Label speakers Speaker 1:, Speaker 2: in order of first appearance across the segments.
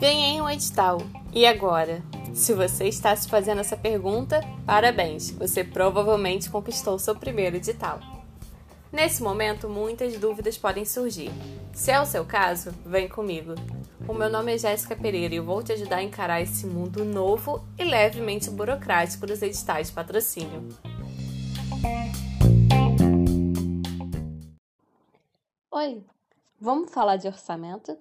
Speaker 1: Ganhei um edital. E agora? Se você está se fazendo essa pergunta, parabéns! Você provavelmente conquistou seu primeiro edital. Nesse momento, muitas dúvidas podem surgir. Se é o seu caso, vem comigo. O meu nome é Jéssica Pereira e eu vou te ajudar a encarar esse mundo novo e levemente burocrático dos editais de patrocínio. Oi, vamos falar de orçamento?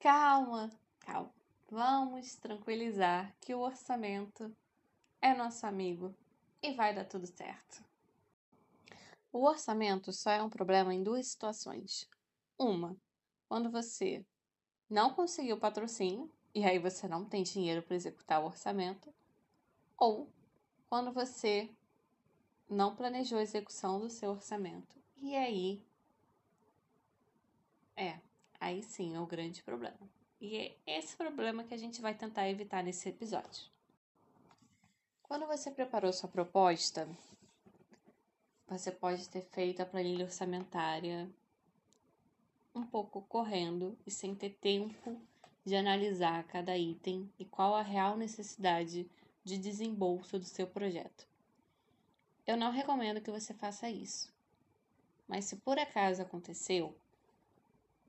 Speaker 1: Calma, calma. Vamos tranquilizar que o orçamento é nosso amigo e vai dar tudo certo. O orçamento só é um problema em duas situações. Uma, quando você não conseguiu patrocínio e aí você não tem dinheiro para executar o orçamento, ou quando você não planejou a execução do seu orçamento. E aí é, aí sim é o grande problema. E é esse problema que a gente vai tentar evitar nesse episódio. Quando você preparou sua proposta, você pode ter feito a planilha orçamentária um pouco correndo e sem ter tempo de analisar cada item e qual a real necessidade de desembolso do seu projeto. Eu não recomendo que você faça isso. Mas se por acaso aconteceu,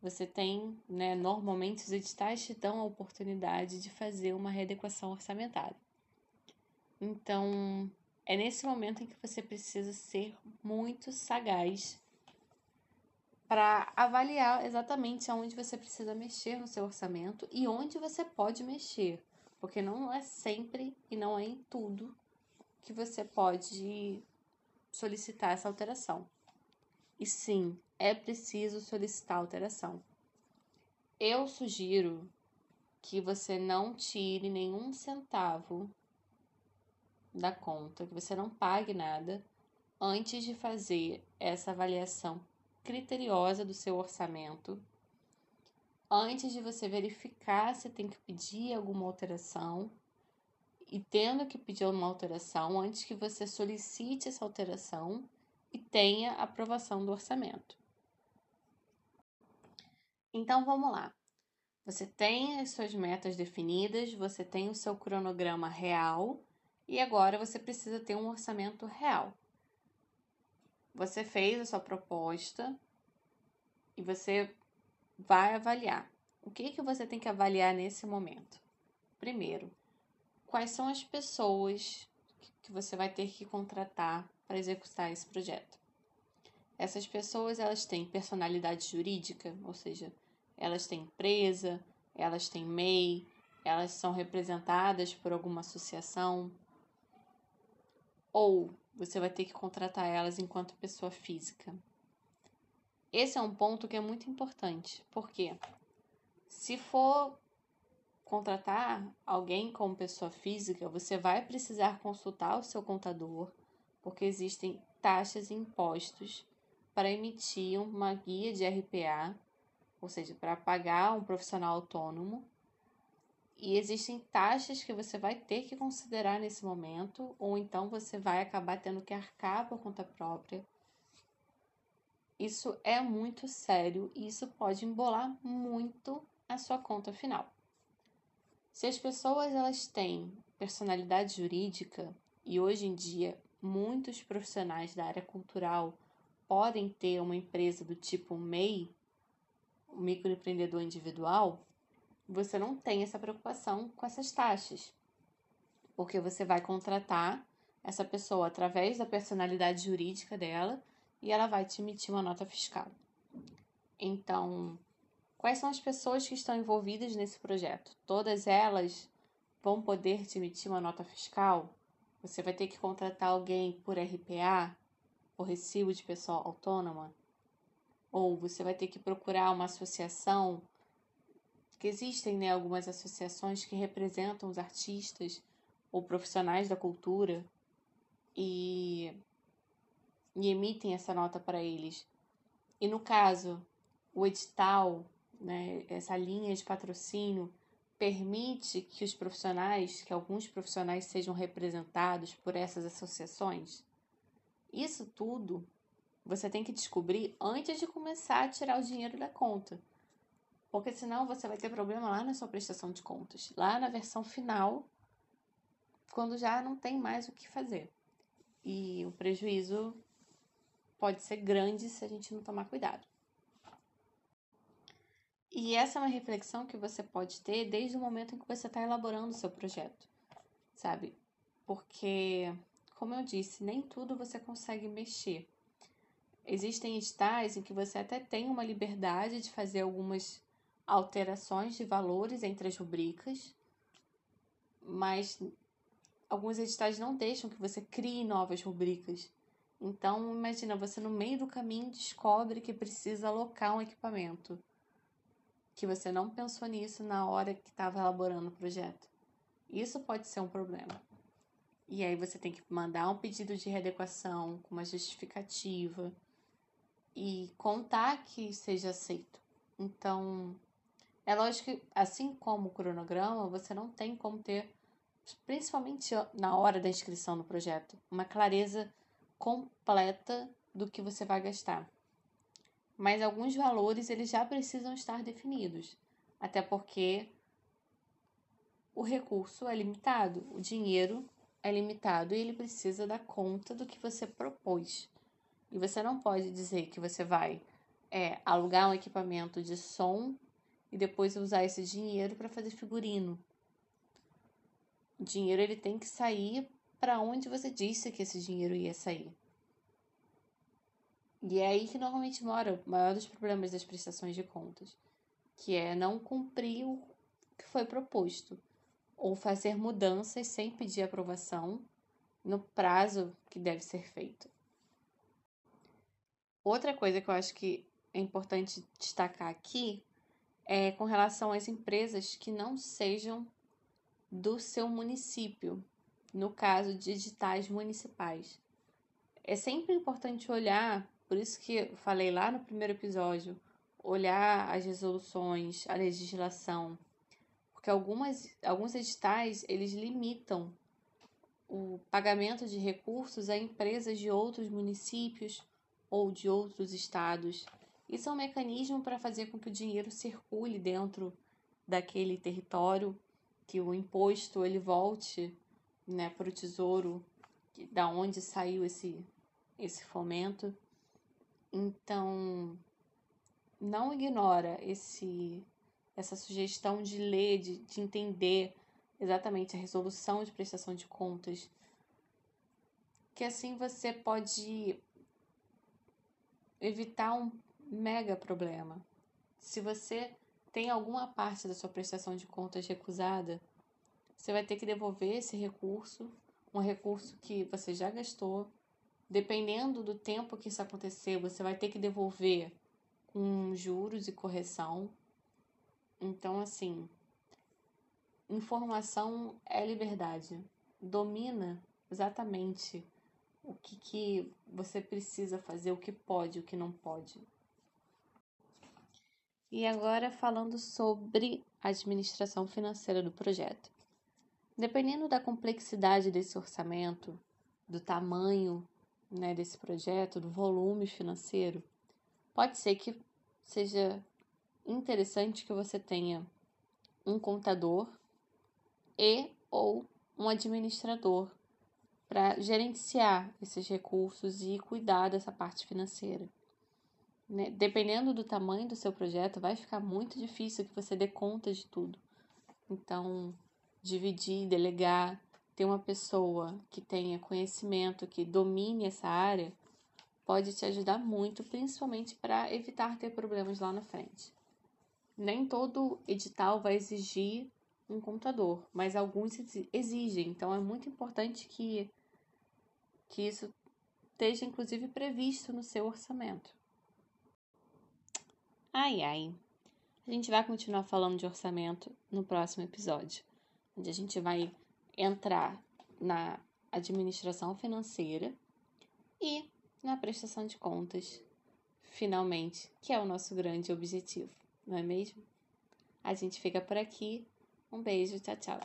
Speaker 1: você tem, né, normalmente os editais te dão a oportunidade de fazer uma readequação orçamentária. Então, é nesse momento em que você precisa ser muito sagaz para avaliar exatamente aonde você precisa mexer no seu orçamento e onde você pode mexer, porque não é sempre e não é em tudo que você pode solicitar essa alteração. E sim, é preciso solicitar alteração. Eu sugiro que você não tire nenhum centavo da conta, que você não pague nada antes de fazer essa avaliação criteriosa do seu orçamento, antes de você verificar se tem que pedir alguma alteração e tendo que pedir uma alteração, antes que você solicite essa alteração e tenha aprovação do orçamento. Então vamos lá. Você tem as suas metas definidas, você tem o seu cronograma real e agora você precisa ter um orçamento real. Você fez a sua proposta e você vai avaliar. O que, que você tem que avaliar nesse momento? Primeiro, quais são as pessoas que você vai ter que contratar para executar esse projeto? Essas pessoas elas têm personalidade jurídica, ou seja, elas têm empresa, elas têm MEI, elas são representadas por alguma associação, ou você vai ter que contratar elas enquanto pessoa física. Esse é um ponto que é muito importante, porque se for contratar alguém como pessoa física, você vai precisar consultar o seu contador, porque existem taxas e impostos para emitir uma guia de RPA, ou seja, para pagar um profissional autônomo e existem taxas que você vai ter que considerar nesse momento, ou então você vai acabar tendo que arcar por conta própria. Isso é muito sério e isso pode embolar muito a sua conta final. Se as pessoas elas têm personalidade jurídica e hoje em dia muitos profissionais da área cultural podem ter uma empresa do tipo MEI, o microempreendedor individual, você não tem essa preocupação com essas taxas, porque você vai contratar essa pessoa através da personalidade jurídica dela e ela vai te emitir uma nota fiscal. Então, quais são as pessoas que estão envolvidas nesse projeto? Todas elas vão poder te emitir uma nota fiscal? Você vai ter que contratar alguém por RPA, por recibo de pessoa autônoma? Ou você vai ter que procurar uma associação que existem né, algumas associações que representam os artistas ou profissionais da cultura e, e emitem essa nota para eles. E no caso, o edital, né, essa linha de patrocínio, permite que os profissionais, que alguns profissionais sejam representados por essas associações? Isso tudo você tem que descobrir antes de começar a tirar o dinheiro da conta. Porque senão você vai ter problema lá na sua prestação de contas, lá na versão final, quando já não tem mais o que fazer. E o prejuízo pode ser grande se a gente não tomar cuidado. E essa é uma reflexão que você pode ter desde o momento em que você está elaborando o seu projeto, sabe? Porque, como eu disse, nem tudo você consegue mexer. Existem editais em que você até tem uma liberdade de fazer algumas alterações de valores entre as rubricas, mas alguns editais não deixam que você crie novas rubricas. Então, imagina, você no meio do caminho descobre que precisa alocar um equipamento que você não pensou nisso na hora que estava elaborando o projeto. Isso pode ser um problema. E aí você tem que mandar um pedido de readequação com uma justificativa e contar que seja aceito. Então, é lógico que, assim como o cronograma, você não tem como ter, principalmente na hora da inscrição no projeto, uma clareza completa do que você vai gastar mas alguns valores eles já precisam estar definidos, até porque o recurso é limitado, o dinheiro é limitado e ele precisa dar conta do que você propôs. E você não pode dizer que você vai é, alugar um equipamento de som e depois usar esse dinheiro para fazer figurino. O dinheiro ele tem que sair para onde você disse que esse dinheiro ia sair. E é aí que normalmente mora o maior dos problemas das prestações de contas, que é não cumprir o que foi proposto, ou fazer mudanças sem pedir aprovação no prazo que deve ser feito. Outra coisa que eu acho que é importante destacar aqui é com relação às empresas que não sejam do seu município, no caso de editais municipais. É sempre importante olhar por isso que eu falei lá no primeiro episódio, olhar as resoluções, a legislação, porque algumas, alguns editais eles limitam o pagamento de recursos a empresas de outros municípios ou de outros estados. Isso é um mecanismo para fazer com que o dinheiro circule dentro daquele território, que o imposto ele volte né, para o tesouro, da onde saiu esse, esse fomento. Então, não ignora esse essa sugestão de ler, de, de entender exatamente a resolução de prestação de contas, que assim você pode evitar um mega problema. Se você tem alguma parte da sua prestação de contas recusada, você vai ter que devolver esse recurso, um recurso que você já gastou, Dependendo do tempo que isso acontecer, você vai ter que devolver com juros e correção. Então, assim, informação é liberdade. Domina exatamente o que, que você precisa fazer, o que pode, o que não pode. E agora falando sobre a administração financeira do projeto. Dependendo da complexidade desse orçamento, do tamanho né, desse projeto, do volume financeiro, pode ser que seja interessante que você tenha um contador e ou um administrador para gerenciar esses recursos e cuidar dessa parte financeira. Né? Dependendo do tamanho do seu projeto, vai ficar muito difícil que você dê conta de tudo. Então, dividir, delegar ter uma pessoa que tenha conhecimento, que domine essa área, pode te ajudar muito, principalmente para evitar ter problemas lá na frente. Nem todo edital vai exigir um contador, mas alguns exigem, então é muito importante que, que isso esteja inclusive previsto no seu orçamento. Ai ai. A gente vai continuar falando de orçamento no próximo episódio, onde a gente vai entrar na administração financeira e na prestação de contas, finalmente, que é o nosso grande objetivo, não é mesmo? A gente fica por aqui. Um beijo, tchau, tchau.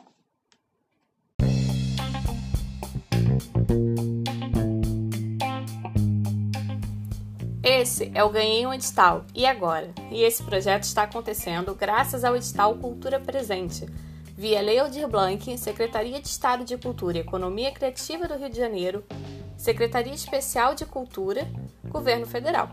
Speaker 1: Esse é o Ganhei um Edital, e agora? E esse projeto está acontecendo graças ao edital Cultura Presente, via Lei Aldir Blanc, Secretaria de Estado de Cultura e Economia Criativa do Rio de Janeiro, Secretaria Especial de Cultura, Governo Federal.